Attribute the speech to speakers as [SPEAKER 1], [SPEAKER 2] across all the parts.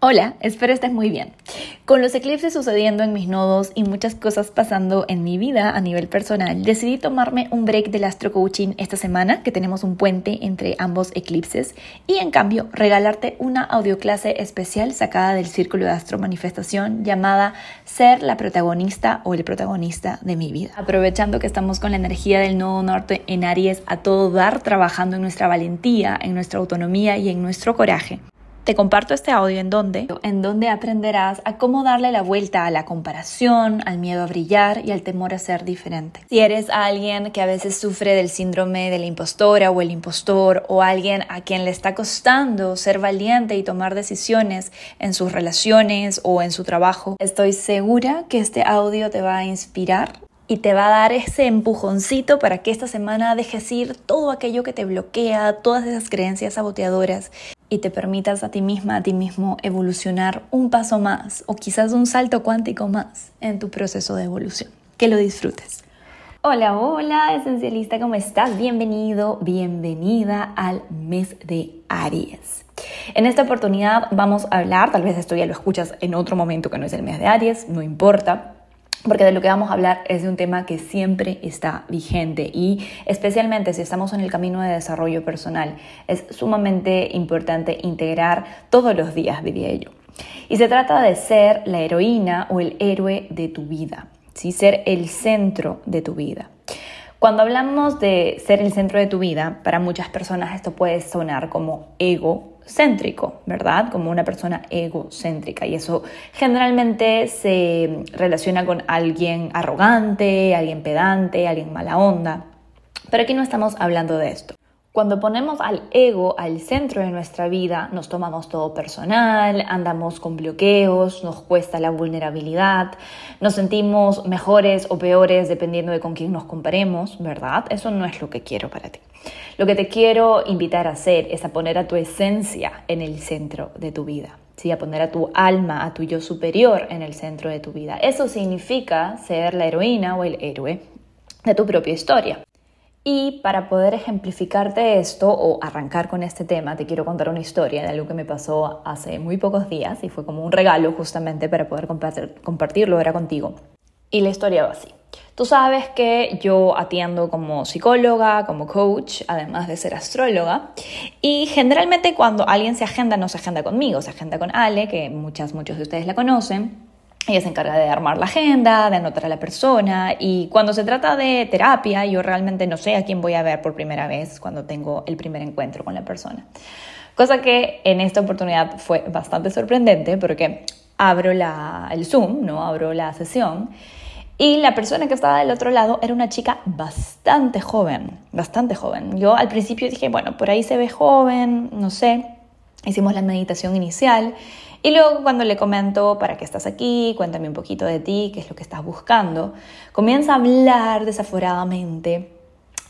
[SPEAKER 1] Hola, espero estés muy bien. Con los eclipses sucediendo en mis nodos y muchas cosas pasando en mi vida a nivel personal, decidí tomarme un break del astro coaching esta semana, que tenemos un puente entre ambos eclipses, y en cambio regalarte una audioclase especial sacada del círculo de astro manifestación llamada Ser la protagonista o el protagonista de mi vida. Aprovechando que estamos con la energía del nodo norte en Aries a todo dar, trabajando en nuestra valentía, en nuestra autonomía y en nuestro coraje. Te comparto este audio en donde, en donde aprenderás a cómo darle la vuelta a la comparación, al miedo a brillar y al temor a ser diferente. Si eres alguien que a veces sufre del síndrome de la impostora o el impostor o alguien a quien le está costando ser valiente y tomar decisiones en sus relaciones o en su trabajo, estoy segura que este audio te va a inspirar y te va a dar ese empujoncito para que esta semana dejes ir todo aquello que te bloquea, todas esas creencias saboteadoras y te permitas a ti misma, a ti mismo evolucionar un paso más o quizás un salto cuántico más en tu proceso de evolución. Que lo disfrutes. Hola, hola, esencialista, ¿cómo estás? Bienvenido, bienvenida al mes de Aries. En esta oportunidad vamos a hablar, tal vez esto ya lo escuchas en otro momento que no es el mes de Aries, no importa, porque de lo que vamos a hablar es de un tema que siempre está vigente y especialmente si estamos en el camino de desarrollo personal, es sumamente importante integrar todos los días, diría yo. Y se trata de ser la heroína o el héroe de tu vida, ¿sí? ser el centro de tu vida. Cuando hablamos de ser el centro de tu vida, para muchas personas esto puede sonar como ego céntrico, ¿verdad? Como una persona egocéntrica. Y eso generalmente se relaciona con alguien arrogante, alguien pedante, alguien mala onda. Pero aquí no estamos hablando de esto. Cuando ponemos al ego al centro de nuestra vida, nos tomamos todo personal, andamos con bloqueos, nos cuesta la vulnerabilidad, nos sentimos mejores o peores dependiendo de con quién nos comparemos, ¿verdad? Eso no es lo que quiero para ti. Lo que te quiero invitar a hacer es a poner a tu esencia en el centro de tu vida. ¿sí? a poner a tu alma, a tu yo superior en el centro de tu vida. Eso significa ser la heroína o el héroe de tu propia historia. Y para poder ejemplificarte esto o arrancar con este tema, te quiero contar una historia de algo que me pasó hace muy pocos días y fue como un regalo justamente para poder compartirlo ahora contigo. Y la historia va así. Tú sabes que yo atiendo como psicóloga, como coach, además de ser astróloga. Y generalmente cuando alguien se agenda, no se agenda conmigo, se agenda con Ale, que muchas, muchos de ustedes la conocen. Ella se encarga de armar la agenda, de anotar a la persona y cuando se trata de terapia, yo realmente no sé a quién voy a ver por primera vez cuando tengo el primer encuentro con la persona. Cosa que en esta oportunidad fue bastante sorprendente porque abro la, el Zoom, ¿no? abro la sesión y la persona que estaba del otro lado era una chica bastante joven, bastante joven. Yo al principio dije, bueno, por ahí se ve joven, no sé. Hicimos la meditación inicial y luego cuando le comento, ¿para qué estás aquí? Cuéntame un poquito de ti, qué es lo que estás buscando. Comienza a hablar desaforadamente,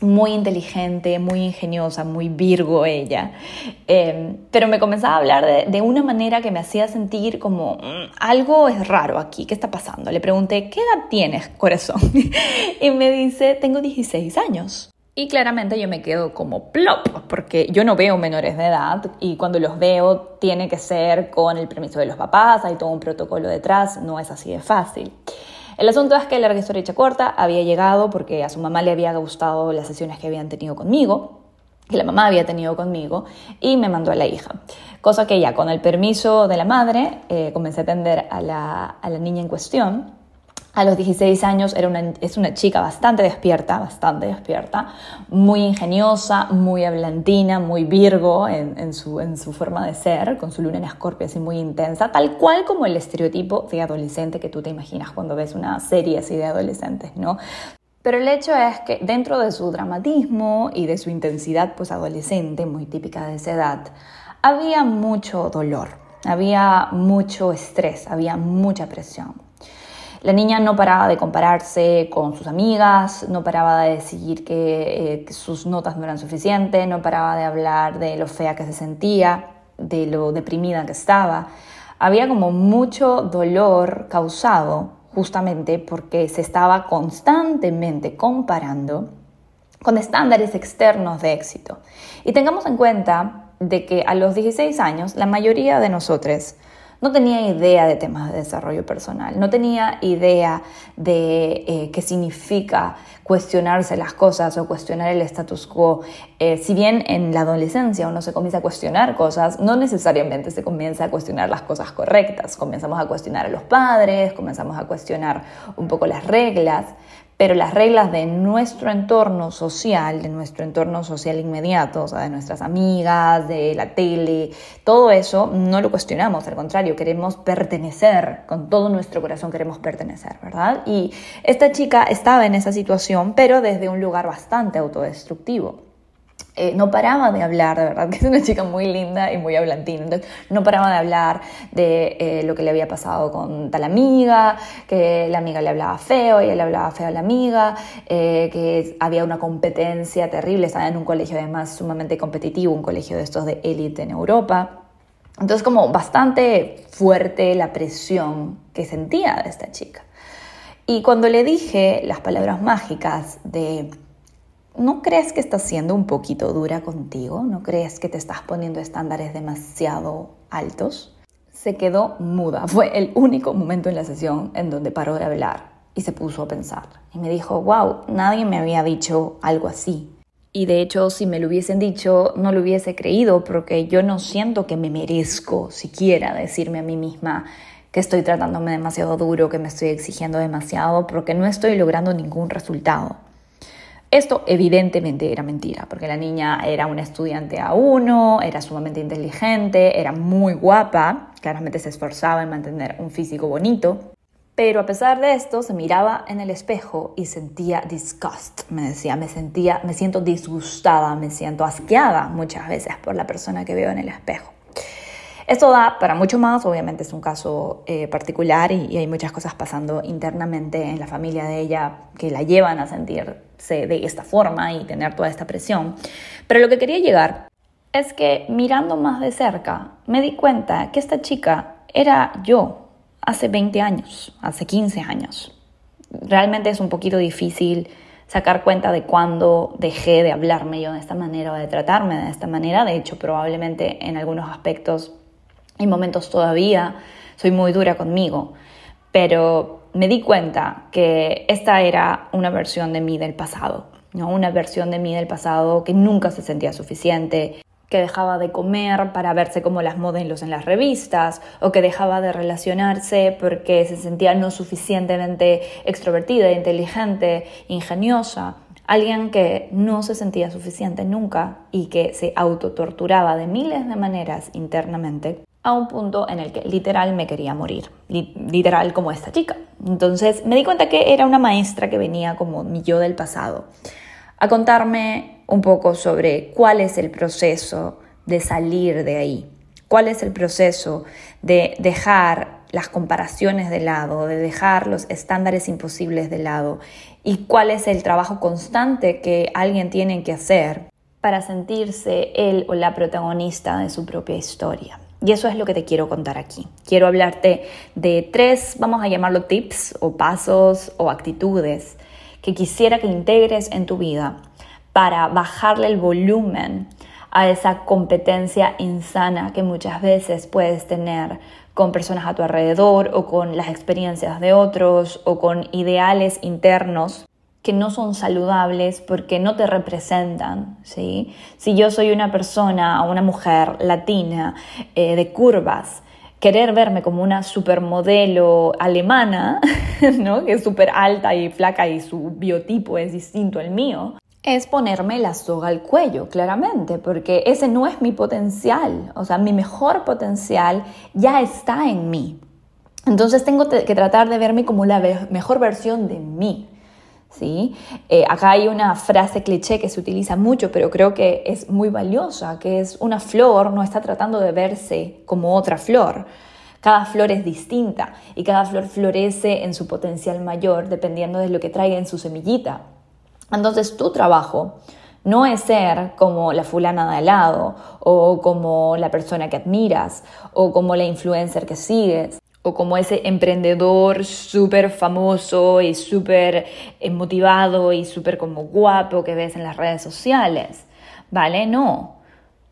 [SPEAKER 1] muy inteligente, muy ingeniosa, muy virgo ella. Em, pero me comenzaba a hablar de, de, una manera que me hacía sentir como mm, algo es raro aquí, ¿qué está pasando? Le pregunté, ¿qué edad tienes, corazón? y me dice, tengo 16 años. Y claramente yo me quedo como plop, porque yo no veo menores de edad y cuando los veo tiene que ser con el permiso de los papás, hay todo un protocolo detrás, no es así de fácil. El asunto es que, larga historia hecha corta, había llegado porque a su mamá le había gustado las sesiones que habían tenido conmigo, que la mamá había tenido conmigo, y me mandó a la hija. Cosa que ya con el permiso de la madre eh, comencé a atender a la, a la niña en cuestión a los 16 años era una, es una chica bastante despierta, bastante despierta, muy ingeniosa, muy hablantina, muy virgo en, su, en su forma de ser, con su luna en escorpio así muy intensa, tal cual como el estereotipo de adolescente que tú te imaginas cuando ves una serie así de adolescentes, ¿no? Pero el hecho es que dentro de su dramatismo y de su intensidad pues adolescente, muy típica de esa edad, había mucho dolor, había mucho estrés, había mucha presión. La niña no paraba de compararse con sus amigas, no paraba de decir que, eh, sus notas no eran suficientes, no paraba de hablar de lo fea que se sentía, de lo deprimida que estaba. Había como mucho dolor causado justamente porque se estaba constantemente comparando con estándares externos de éxito. Y tengamos en cuenta de que a los 16 años la mayoría de nosotros no tenía idea de temas de desarrollo personal, no tenía idea de eh, qué significa cuestionarse las cosas o cuestionar el status quo. Eh, si bien en la adolescencia uno se comienza a cuestionar cosas, no necesariamente se comienza a cuestionar las cosas correctas. Comenzamos a cuestionar a los padres, comenzamos a cuestionar un poco las reglas, pero las reglas de nuestro entorno social, de nuestro entorno social inmediato, o sea, de nuestras amigas, de la tele, todo eso no lo cuestionamos, al contrario, queremos pertenecer, con todo nuestro corazón queremos pertenecer, ¿verdad? Y esta chica estaba en esa situación, pero desde un lugar bastante autodestructivo. Eh, no paraba de hablar, de verdad, que es una chica muy linda y muy hablantina. Entonces, no paraba de hablar de eh, lo que le había pasado con tal amiga, que la amiga le hablaba feo, y le hablaba feo a la amiga, eh, que había una competencia terrible, estaba en un colegio además sumamente competitivo, un colegio de estos de élite en Europa. Entonces, como bastante fuerte la presión que sentía de esta chica. Y cuando le dije las palabras mágicas de ¿No crees que estás siendo un poquito dura contigo? ¿No crees que te estás poniendo estándares demasiado altos? Se quedó muda. Fue el único momento en la sesión en donde paró de hablar y se puso a pensar. Y me dijo, wow, nadie me había dicho algo así. Y de hecho, si me lo hubiesen dicho, no lo hubiese creído porque yo no siento que me merezco siquiera decirme a mí misma que estoy tratándome demasiado duro, que me estoy exigiendo demasiado, porque no estoy logrando ningún resultado. Esto evidentemente era mentira, porque la niña era una estudiante A1, era sumamente inteligente, era muy guapa, claramente se esforzaba en mantener un físico bonito, pero a pesar de esto se miraba en el espejo y sentía disgust, me decía, me sentía, me siento disgustada, me siento asqueada muchas veces por la persona que veo en el espejo. Esto da para mucho más, obviamente es un caso eh, particular y, hay muchas cosas pasando internamente en la familia de ella que la llevan a sentirse de esta forma y tener toda esta presión. Pero lo que quería llegar es que mirando más de cerca me di cuenta que esta chica era yo hace 20 años, hace 15 años. Realmente es un poquito difícil sacar cuenta de cuándo dejé de hablarme yo de esta manera o de tratarme de esta manera. De hecho, probablemente en algunos aspectos en momentos todavía soy muy dura conmigo, pero me di cuenta que esta era una versión de mí del pasado, ¿no? una versión de mí del pasado que nunca se sentía suficiente, que dejaba de comer para verse como las modelos en las revistas, o que dejaba de relacionarse porque se sentía no suficientemente extrovertida, inteligente, ingeniosa. Alguien que no se sentía suficiente nunca y que se autotorturaba de miles de maneras internamente a un punto en el que literal me quería morir, literal como esta chica. Entonces me di cuenta que era una maestra que venía como mi yo del pasado a contarme un poco sobre cuál es el proceso de salir de ahí, cuál es el proceso de dejar las comparaciones de lado, de dejar los estándares imposibles de lado y cuál es el trabajo constante que alguien tiene que hacer para sentirse él o la protagonista de su propia historia. Y eso es lo que te quiero contar aquí. Quiero hablarte de tres, vamos a llamarlo tips o pasos o actitudes que quisiera que integres en tu vida para bajarle el volumen a esa competencia insana que muchas veces puedes tener con personas a tu alrededor o con las experiencias de otros o con ideales internos que no son saludables porque no te representan, ¿sí? Si yo soy una persona, una mujer latina eh, de curvas, querer verme como una supermodelo alemana, ¿no? que es súper alta y flaca y su biotipo es distinto al mío, es ponerme la soga al cuello, claramente, porque ese no es mi potencial, o sea, mi mejor potencial ya está en mí. Entonces tengo que tratar de verme como la mejor versión de mí. ¿Sí? Eh, acá hay una frase cliché que se utiliza mucho, pero creo que es muy valiosa, que es una flor no está tratando de verse como otra flor. Cada flor es distinta y cada flor florece en su potencial mayor dependiendo de lo que traiga en su semillita. Entonces tu trabajo no es ser como la fulana de al lado o como la persona que admiras o como la influencer que sigues o como ese emprendedor súper famoso y súper eh, motivado y súper como guapo que ves en las redes sociales. ¿Vale? No.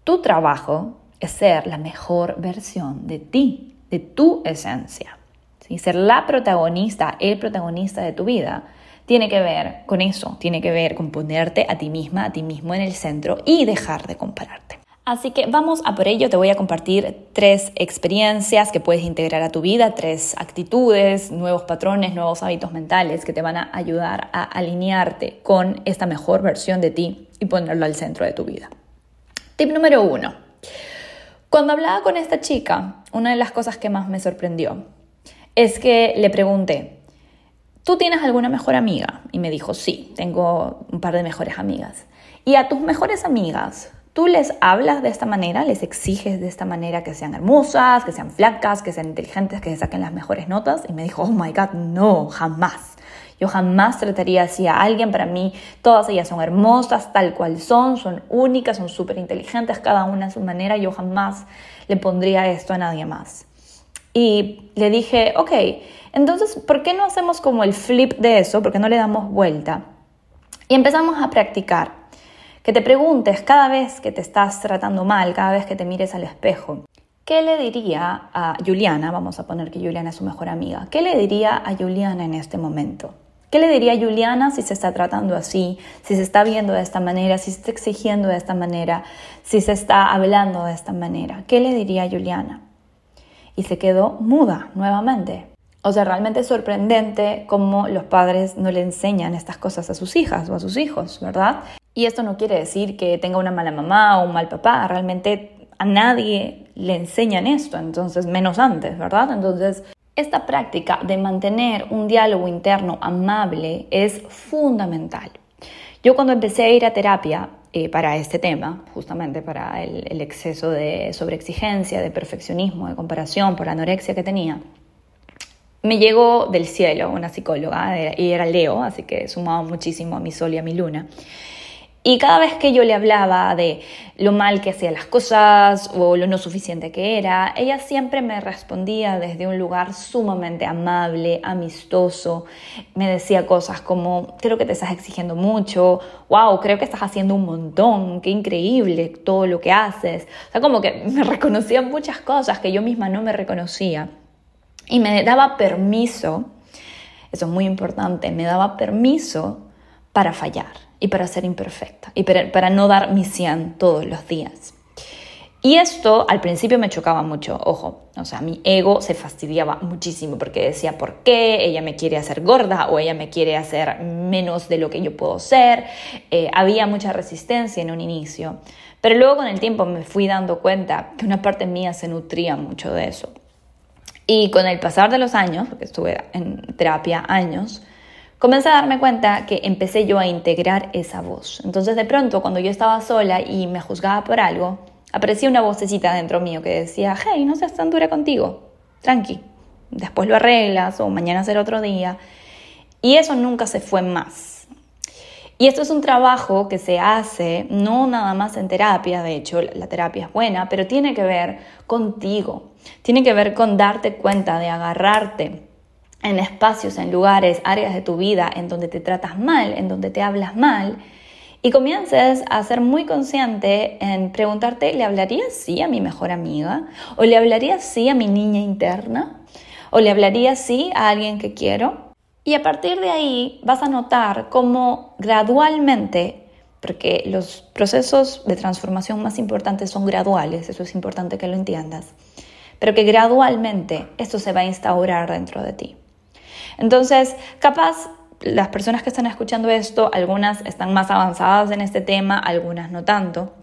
[SPEAKER 1] Tu trabajo es ser la mejor versión de ti. de tu esencia. ¿sí? Ser la protagonista, el protagonista de tu vida, tiene que ver con eso, tiene que ver con ponerte a ti misma, a ti mismo en el centro y dejar de compararte. Así que vamos a por ello, te voy a compartir tres experiencias que puedes integrar a tu vida, tres actitudes, nuevos patrones, nuevos hábitos mentales que te van a ayudar a alinearte con esta mejor versión de ti y ponerlo al centro de tu vida. Tip número uno. Cuando hablaba con esta chica, una de las cosas que más me sorprendió es que le pregunté, ¿tú tienes alguna mejor amiga? Y me dijo, sí, tengo un par de mejores amigas. Y a tus mejores amigas, ¿tú les hablas de esta manera? ¿Les exiges de esta manera que sean hermosas, que sean flacas, que sean inteligentes, que saquen las mejores notas? Y me dijo, oh my God, no, jamás. Yo jamás trataría así a alguien. Para mí, todas ellas son hermosas, tal cual son, son únicas, son súper inteligentes, cada una a su manera. Yo jamás le pondría esto a nadie más. Y le dije, ok, entonces, ¿por qué no hacemos como el flip de eso? ¿Por qué no le damos vuelta? Y empezamos a practicar. Que te preguntes cada vez que te estás tratando mal, cada vez que te mires al espejo, ¿qué le diría a Juliana? Vamos a poner que Juliana es su mejor amiga. ¿Qué le diría a Juliana en este momento? ¿Qué le diría a Juliana si se está tratando así, si se está viendo de esta manera, si se está exigiendo de esta manera, si se está hablando de esta manera? ¿Qué le diría a Juliana? Y se quedó muda nuevamente. O sea, realmente es sorprendente cómo los padres no le enseñan estas cosas a sus hijas o a sus hijos, ¿verdad? Y esto no quiere decir que tenga una mala mamá o un mal papá, realmente a nadie le enseñan esto, entonces menos antes, ¿verdad? Entonces esta práctica de mantener un diálogo interno amable es fundamental. Yo cuando empecé a ir a terapia eh, para este tema, justamente para el, exceso de sobreexigencia, de perfeccionismo, de comparación por la anorexia que tenía, me llegó del cielo una psicóloga y era Leo, así que sumaba muchísimo a mi sol y a mi luna. Y cada vez que yo le hablaba de lo mal que hacía las cosas o lo no suficiente que era, ella siempre me respondía desde un lugar sumamente amable, amistoso. Me decía cosas como, creo que te estás exigiendo mucho, wow, creo que estás haciendo un montón, qué increíble todo lo que haces. O sea, como que me reconocía muchas cosas que yo misma no me reconocía. Y me daba permiso, eso es muy importante, me daba permiso para fallar y para ser imperfecta y para, no dar mi 100 todos los días. Y esto al principio me chocaba mucho, ojo, o sea, mi ego se fastidiaba muchísimo porque decía, ¿por qué? Ella me quiere hacer gorda o ella me quiere hacer menos de lo que yo puedo ser. Eh, había mucha resistencia en un inicio, pero luego con el tiempo me fui dando cuenta que una parte mía se nutría mucho de eso. Y con el pasar de los años, porque estuve en terapia años, comencé a darme cuenta que empecé yo a integrar esa voz. Entonces de pronto cuando yo estaba sola y me juzgaba por algo, aparecía una vocecita dentro mío que decía, hey, no seas tan dura contigo, tranqui, después lo arreglas o mañana será otro día. Y eso nunca se fue más. Y esto es un trabajo que se hace no nada más en terapia, de hecho la terapia es buena, pero tiene que ver contigo, tiene que ver con darte cuenta de agarrarte en espacios, en lugares, áreas de tu vida en donde te tratas mal, en donde te hablas mal, y comiences a ser muy consciente en preguntarte, ¿le hablaría sí a mi mejor amiga? ¿O le hablaría sí a mi niña interna? ¿O le hablaría sí a alguien que quiero? Y a partir de ahí vas a notar cómo gradualmente, porque los procesos de transformación más importantes son graduales, eso es importante que lo entiendas, pero que gradualmente esto se va a instaurar dentro de ti. Entonces, capaz las personas que están escuchando esto, algunas están más avanzadas en este tema, algunas no tanto.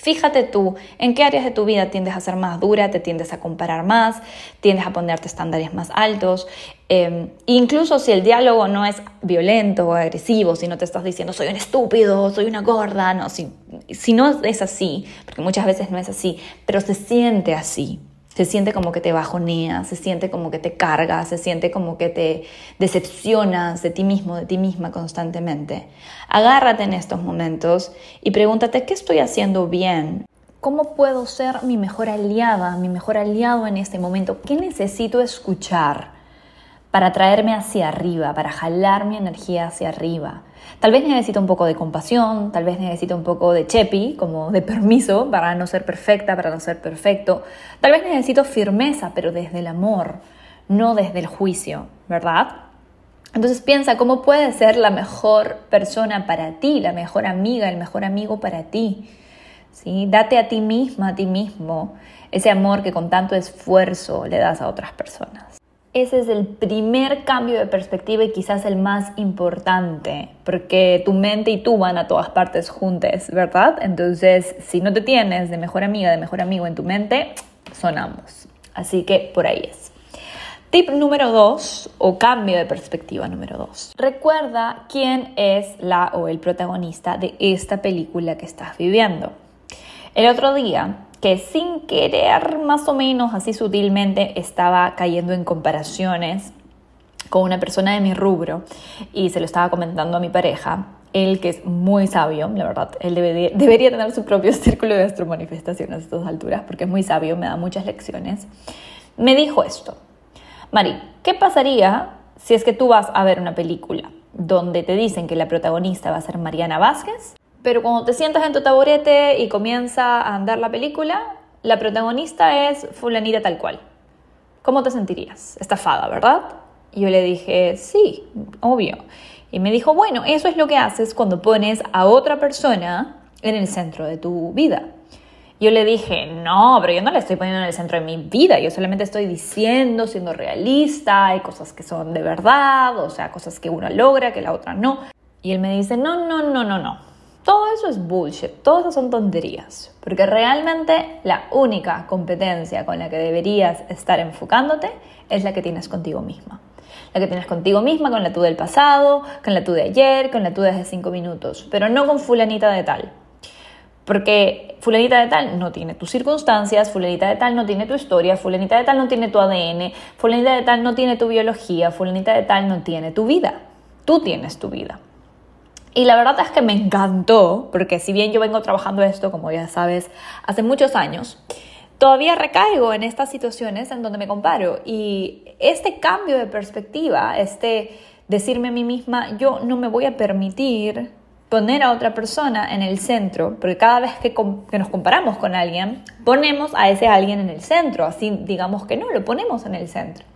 [SPEAKER 1] Fíjate tú en qué áreas de tu vida tiendes a ser más dura, te tiendes a comparar más, tiendes a ponerte estándares más altos. Em, incluso si el diálogo no es violento o agresivo, si no te estás diciendo soy un estúpido, soy una gorda, no, si, si no es así, porque muchas veces no es así, pero se siente así, se siente como que te bajonea, se siente como que te carga, se siente como que te decepcionas de ti mismo, de ti misma constantemente. Agárrate en estos momentos y pregúntate, ¿qué estoy haciendo bien? ¿Cómo puedo ser mi mejor aliada, mi mejor aliado en este momento? ¿Qué necesito escuchar para traerme hacia arriba, para jalar mi energía hacia arriba. Tal vez necesito un poco de compasión, tal vez necesito un poco de chepi, como de permiso para no ser perfecta, para no ser perfecto. Tal vez necesito firmeza, pero desde el amor, no desde el juicio, ¿verdad? Entonces piensa cómo puedes ser la mejor persona para ti, la mejor amiga, el mejor amigo para ti. ¿sí? Date a ti misma, a ti mismo, ese amor que con tanto esfuerzo le das a otras personas. Ese es el primer cambio de perspectiva y quizás el más importante, porque tu mente y tú van a todas partes juntas, ¿verdad? Entonces, si no te tienes de mejor amiga, de mejor amigo en tu mente, sonamos. Así que por ahí es. Tip número dos o cambio de perspectiva número dos. Recuerda quién es la o el protagonista de esta película que estás viviendo. El otro día que sin querer, más o menos así sutilmente, estaba cayendo en comparaciones con una persona de mi rubro y se lo estaba comentando a mi pareja. Él, que es muy sabio, la verdad, él debería, debería tener su propio círculo de astromanifestación a estas alturas, porque es muy sabio, me da muchas lecciones. Me dijo esto, Mari, ¿qué pasaría si es que tú vas a ver una película donde te dicen que la protagonista va a ser Mariana Vázquez pero cuando te sientas en tu taburete y comienza a andar la película, la protagonista es fulanita tal cual. ¿Cómo te sentirías? Estafada, ¿verdad? Y yo le dije, sí, obvio. Y me dijo, bueno, eso es lo que haces cuando pones a otra persona en el centro de tu vida. Yo le dije, no, pero yo no la estoy poniendo en el centro de mi vida, yo solamente estoy diciendo, siendo realista, hay cosas que son de verdad, o sea, cosas que una logra, que la otra no. Y él me dice, no, no, no, no, no. Todo eso es bullshit, todas esas son tonterías, porque realmente la única competencia con la que deberías estar enfocándote es la que tienes contigo misma. La que tienes contigo misma, con la tú del pasado, con la tú de ayer, con la tú de cinco minutos, pero no con fulanita de tal. Porque fulanita de tal no tiene tus circunstancias, fulanita de tal no tiene tu historia, fulanita de tal no tiene tu ADN, fulanita de tal no tiene tu biología, fulanita de tal no tiene tu vida. Tú tienes tu vida. Y la verdad es que me encantó, porque si bien yo vengo trabajando esto, como ya sabes, hace muchos años, todavía recaigo en estas situaciones en donde me comparo. Y este cambio de perspectiva, este decirme a mí misma, yo no me voy a permitir poner a otra persona en el centro, porque cada vez que, que, nos comparamos con alguien, ponemos a ese alguien en el centro, así digamos que no, lo ponemos en el centro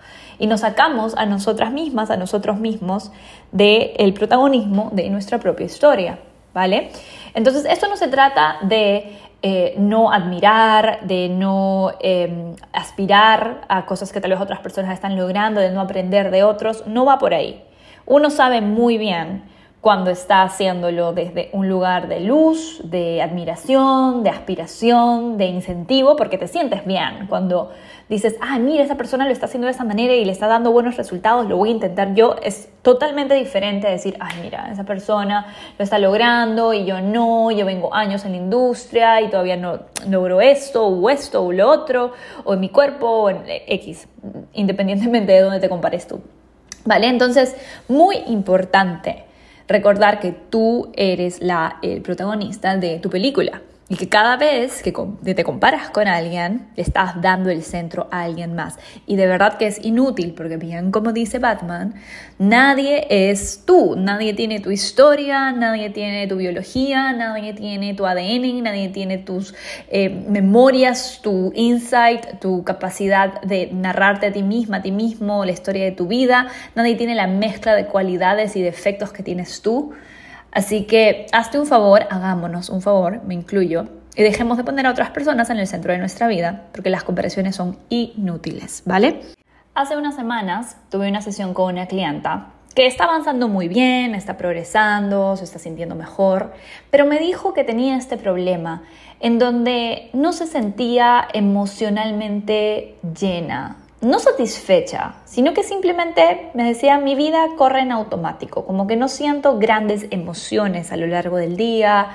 [SPEAKER 1] y nos sacamos a nosotras mismas, a nosotros mismos, del protagonismo de nuestra propia historia, ¿vale? Entonces, esto no se trata de eh, no admirar, de no em, aspirar a cosas que tal vez otras personas están logrando, de no aprender de otros, no va por ahí. Uno sabe muy bien cuando está haciéndolo desde un lugar de luz, de admiración, de aspiración, de incentivo, porque te sientes bien. Cuando dices, ah, mira, esa persona lo está haciendo de esa manera y le está dando buenos resultados, lo voy a intentar yo, es totalmente diferente a decir, ay, mira, esa persona lo está logrando y yo no, yo vengo años en la industria y todavía no logro esto o esto o lo otro, o en mi cuerpo o en X, independientemente de dónde te compares tú. ¿Vale? Entonces, muy importante recordar que tú eres la, el protagonista de tu película. Y que cada vez que te comparas con alguien, le estás dando el centro a alguien más. Y de verdad que es inútil, porque bien como dice Batman, nadie es tú, nadie tiene tu historia, nadie tiene tu biología, nadie tiene tu ADN, nadie tiene tus eh, memorias, tu insight, tu capacidad de narrarte a ti misma, a ti mismo, la historia de tu vida, nadie tiene la mezcla de cualidades y defectos que tienes tú. Así que hazte un favor, hagámonos un favor, me incluyo, y dejemos de poner a otras personas en el centro de nuestra vida, porque las comparaciones son inútiles, ¿vale? Hace unas semanas tuve una sesión con una clienta que está avanzando muy bien, está progresando, se está sintiendo mejor, pero me dijo que tenía este problema en donde no se sentía emocionalmente llena, no satisfecha, sino que simplemente me decía, mi vida corre en automático, como que no siento grandes emociones a lo largo del día,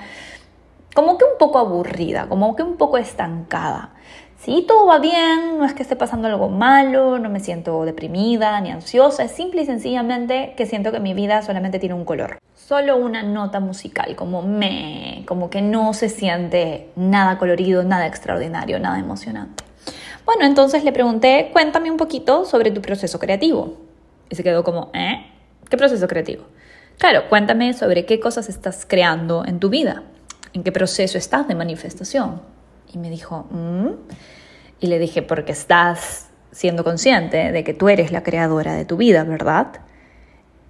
[SPEAKER 1] como que un poco aburrida, como que un poco estancada. Sí, todo va bien, no es que esté pasando algo malo, no me siento deprimida ni ansiosa, es simple y sencillamente que siento que mi vida solamente tiene un color. Solo una nota musical, como me, como que no se siente nada colorido, nada extraordinario, nada emocionante. Bueno, entonces le pregunté, cuéntame un poquito sobre tu proceso creativo. Y se quedó como, ¿eh? ¿Qué proceso creativo? Claro, cuéntame sobre qué cosas estás creando en tu vida, en qué proceso estás de manifestación. Y me dijo, ¿Mm? y le dije, porque estás siendo consciente de que tú eres la creadora de tu vida, ¿verdad?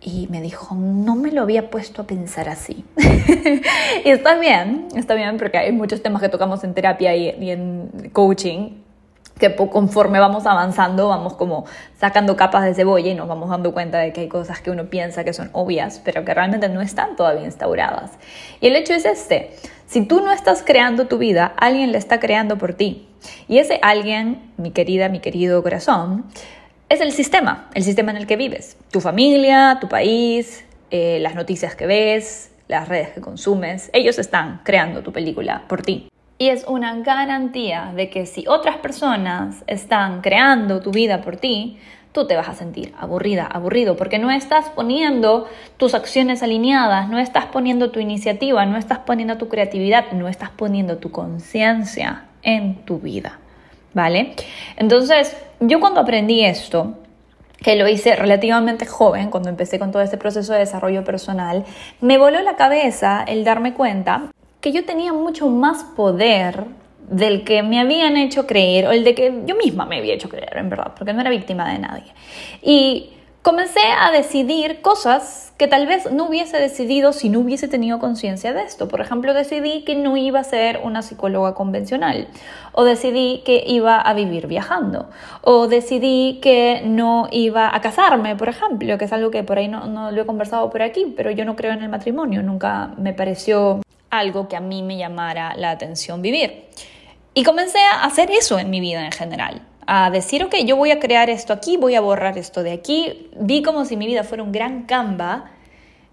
[SPEAKER 1] Y me dijo, no me lo había puesto a pensar así. y está bien, está bien, porque hay muchos temas que tocamos en terapia y, y en coaching que conforme vamos avanzando vamos como sacando capas de cebolla y nos vamos dando cuenta de que hay cosas que uno piensa que son obvias, pero que realmente no están todavía instauradas. Y el hecho es este, si tú no estás creando tu vida, alguien la está creando por ti. Y ese alguien, mi querida, mi querido corazón, es el sistema, el sistema en el que vives. Tu familia, tu país, eh, las noticias que ves, las redes que consumes, ellos están creando tu película por ti. Y es una garantía de que si otras personas están creando tu vida por ti, tú te vas a sentir aburrida, aburrido, porque no estás poniendo tus acciones alineadas, no estás poniendo tu iniciativa, no estás poniendo tu creatividad, no estás poniendo tu conciencia en tu vida, ¿vale? Entonces, yo cuando aprendí esto, que lo hice relativamente joven, cuando empecé con todo este proceso de desarrollo personal, me voló la cabeza el darme cuenta que yo tenía mucho más poder del que me habían hecho creer o el de que yo misma me había hecho creer, en verdad, porque no era víctima de nadie. Y comencé a decidir cosas que tal vez no hubiese decidido si no hubiese tenido conciencia de esto. Por ejemplo, decidí que no iba a ser una psicóloga convencional, o decidí que iba a vivir viajando, o decidí que no iba a casarme, por ejemplo, que es algo que por ahí no, no lo he conversado por aquí, pero yo no creo en el matrimonio, nunca me pareció algo que a mí me llamara la atención vivir. Y comencé a hacer eso en mi vida en general, a decir, ok, yo voy a crear esto aquí, voy a borrar esto de aquí. Vi como si mi vida fuera un gran Canva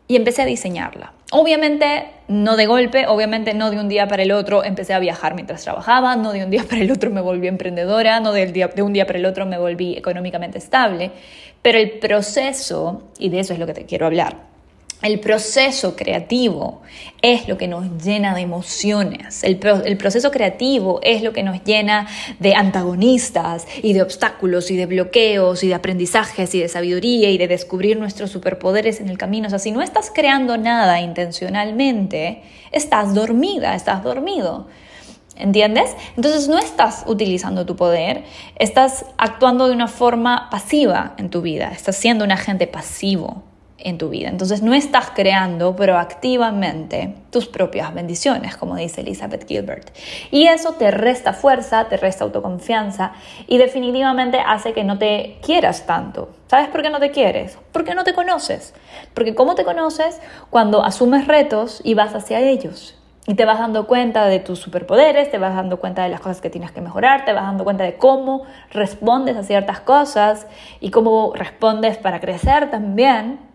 [SPEAKER 1] y empecé a diseñarla. Obviamente no de golpe, obviamente no de un día para el otro empecé a viajar mientras trabajaba, no de un día para el otro me volví emprendedora, no de, de un día para el otro me volví económicamente estable, pero el proceso, y de eso es lo que te quiero hablar, el proceso creativo es lo que nos llena de emociones. El, proceso creativo es lo que nos llena de antagonistas y de obstáculos y de bloqueos y de aprendizajes y de sabiduría y de descubrir nuestros superpoderes en el camino. O sea, si no estás creando nada intencionalmente, estás dormida, estás dormido. ¿Entiendes? Entonces no estás utilizando tu poder, estás actuando de una forma pasiva en tu vida, estás siendo un agente pasivo en tu vida. Entonces no estás creando proactivamente tus propias bendiciones, como dice Elizabeth Gilbert. Y eso te resta fuerza, te resta autoconfianza y definitivamente hace que no te quieras tanto. ¿Sabes por qué no te quieres? Porque no te conoces. Porque ¿cómo te conoces? Cuando asumes retos y vas hacia ellos. Y te vas dando cuenta de tus superpoderes, te vas dando cuenta de las cosas que tienes que mejorar, te vas dando cuenta de cómo respondes a ciertas cosas y cómo respondes para crecer también.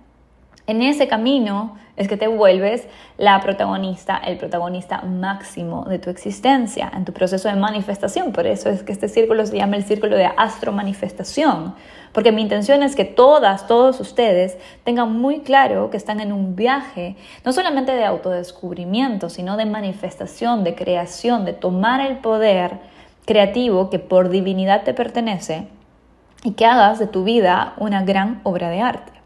[SPEAKER 1] En ese camino es que te vuelves la protagonista, el protagonista máximo de tu existencia, en tu proceso de manifestación. Por eso es que este círculo se llama el círculo de astromanifestación, porque mi intención es que todas, todos ustedes tengan muy claro que están en un viaje, no solamente de autodescubrimiento, sino de manifestación, de creación, de tomar el poder creativo que por divinidad te pertenece y que hagas de tu vida una gran obra de arte.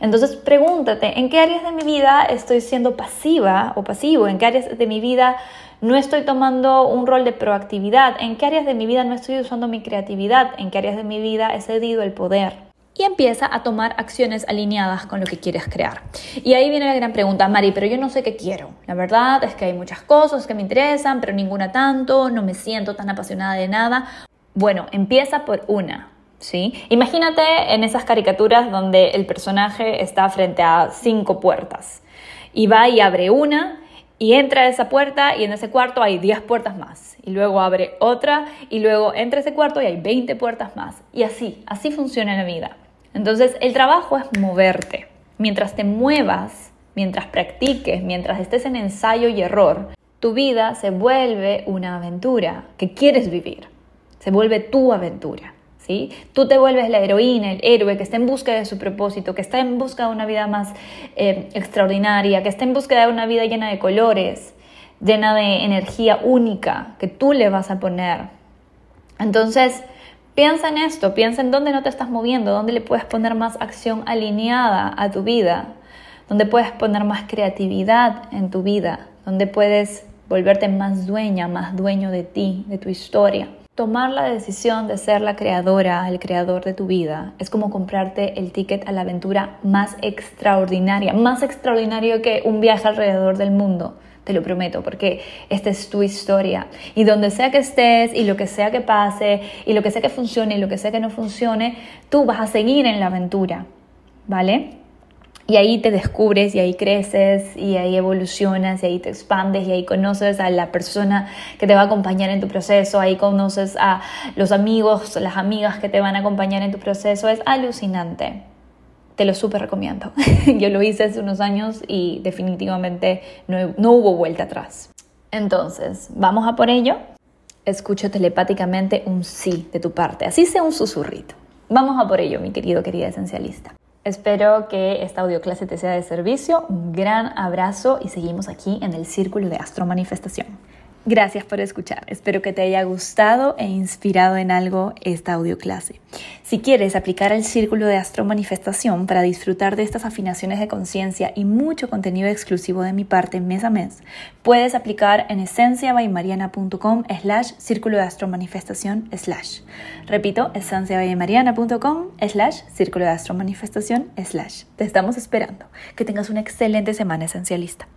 [SPEAKER 1] Entonces pregúntate, ¿en qué áreas de mi vida estoy siendo pasiva o pasivo? ¿En qué áreas de mi vida no estoy tomando un rol de proactividad? ¿En qué áreas de mi vida no estoy usando mi creatividad? ¿En qué áreas de mi vida he cedido el poder? Y empieza a tomar acciones alineadas con lo que quieres crear. Y ahí viene la gran pregunta, Mari, pero yo no sé qué quiero. La verdad es que hay muchas cosas que me interesan, pero ninguna tanto, no me siento tan apasionada de nada. Bueno, empieza por una. ¿Sí? Imagínate en esas caricaturas donde el personaje está frente a cinco puertas y va y abre una y entra a esa puerta y en ese cuarto hay 10 puertas más. Y luego abre otra y luego entra a ese cuarto y hay 20 puertas más. Y así, así funciona la vida. Entonces el trabajo es moverte. Mientras te muevas, mientras practiques, mientras estés en ensayo y error, tu vida se vuelve una aventura que quieres vivir. Se vuelve tu aventura. Tú te vuelves la heroína, el héroe que está en busca de su propósito, que está en busca de una vida más eh, extraordinaria, que está en busca de una vida llena de colores, llena de energía única que tú le vas a poner. Entonces, Piensa en esto, piensa en dónde no te estás moviendo, dónde le puedes poner más acción alineada a tu vida, dónde puedes poner más creatividad en tu vida, dónde puedes volverte más dueña, más dueño de ti, de tu historia. Tomar la decisión de ser la creadora, el creador de tu vida, es como comprarte el ticket a la aventura más extraordinaria, más extraordinario que un viaje alrededor del mundo te lo prometo, porque esta es tu historia. Y donde sea que estés y lo que sea que pase y lo que sea que funcione y lo que sea que no funcione, tú vas a seguir en la aventura, ¿vale? Y ahí te descubres y ahí creces y ahí evolucionas y ahí te expandes y ahí conoces a la persona que te va a acompañar en tu proceso, ahí conoces a los amigos, las amigas que te van a acompañar en tu proceso. Es alucinante. Te lo súper recomiendo. Yo lo hice hace unos años y definitivamente no, no hubo vuelta atrás. Entonces, ¿vamos a por ello? Escucho telepáticamente un sí de tu parte, así sea un susurrito. Vamos a por ello, mi querido, querida esencialista. Espero que esta audioclase te sea de servicio. Un gran abrazo y seguimos aquí en el Círculo de Astro Manifestación. Gracias por escuchar. Espero que te haya gustado e inspirado en algo esta audioclase. Si quieres aplicar el círculo de astro manifestación para disfrutar de estas afinaciones de conciencia y mucho contenido exclusivo de mi parte mes a mes, puedes aplicar en esenciabaymariana.com slash círculo de astro manifestación slash. Repito, esenciabaymariana.com slash círculo de astro manifestación slash. Te estamos esperando. Que tengas una excelente semana esencialista.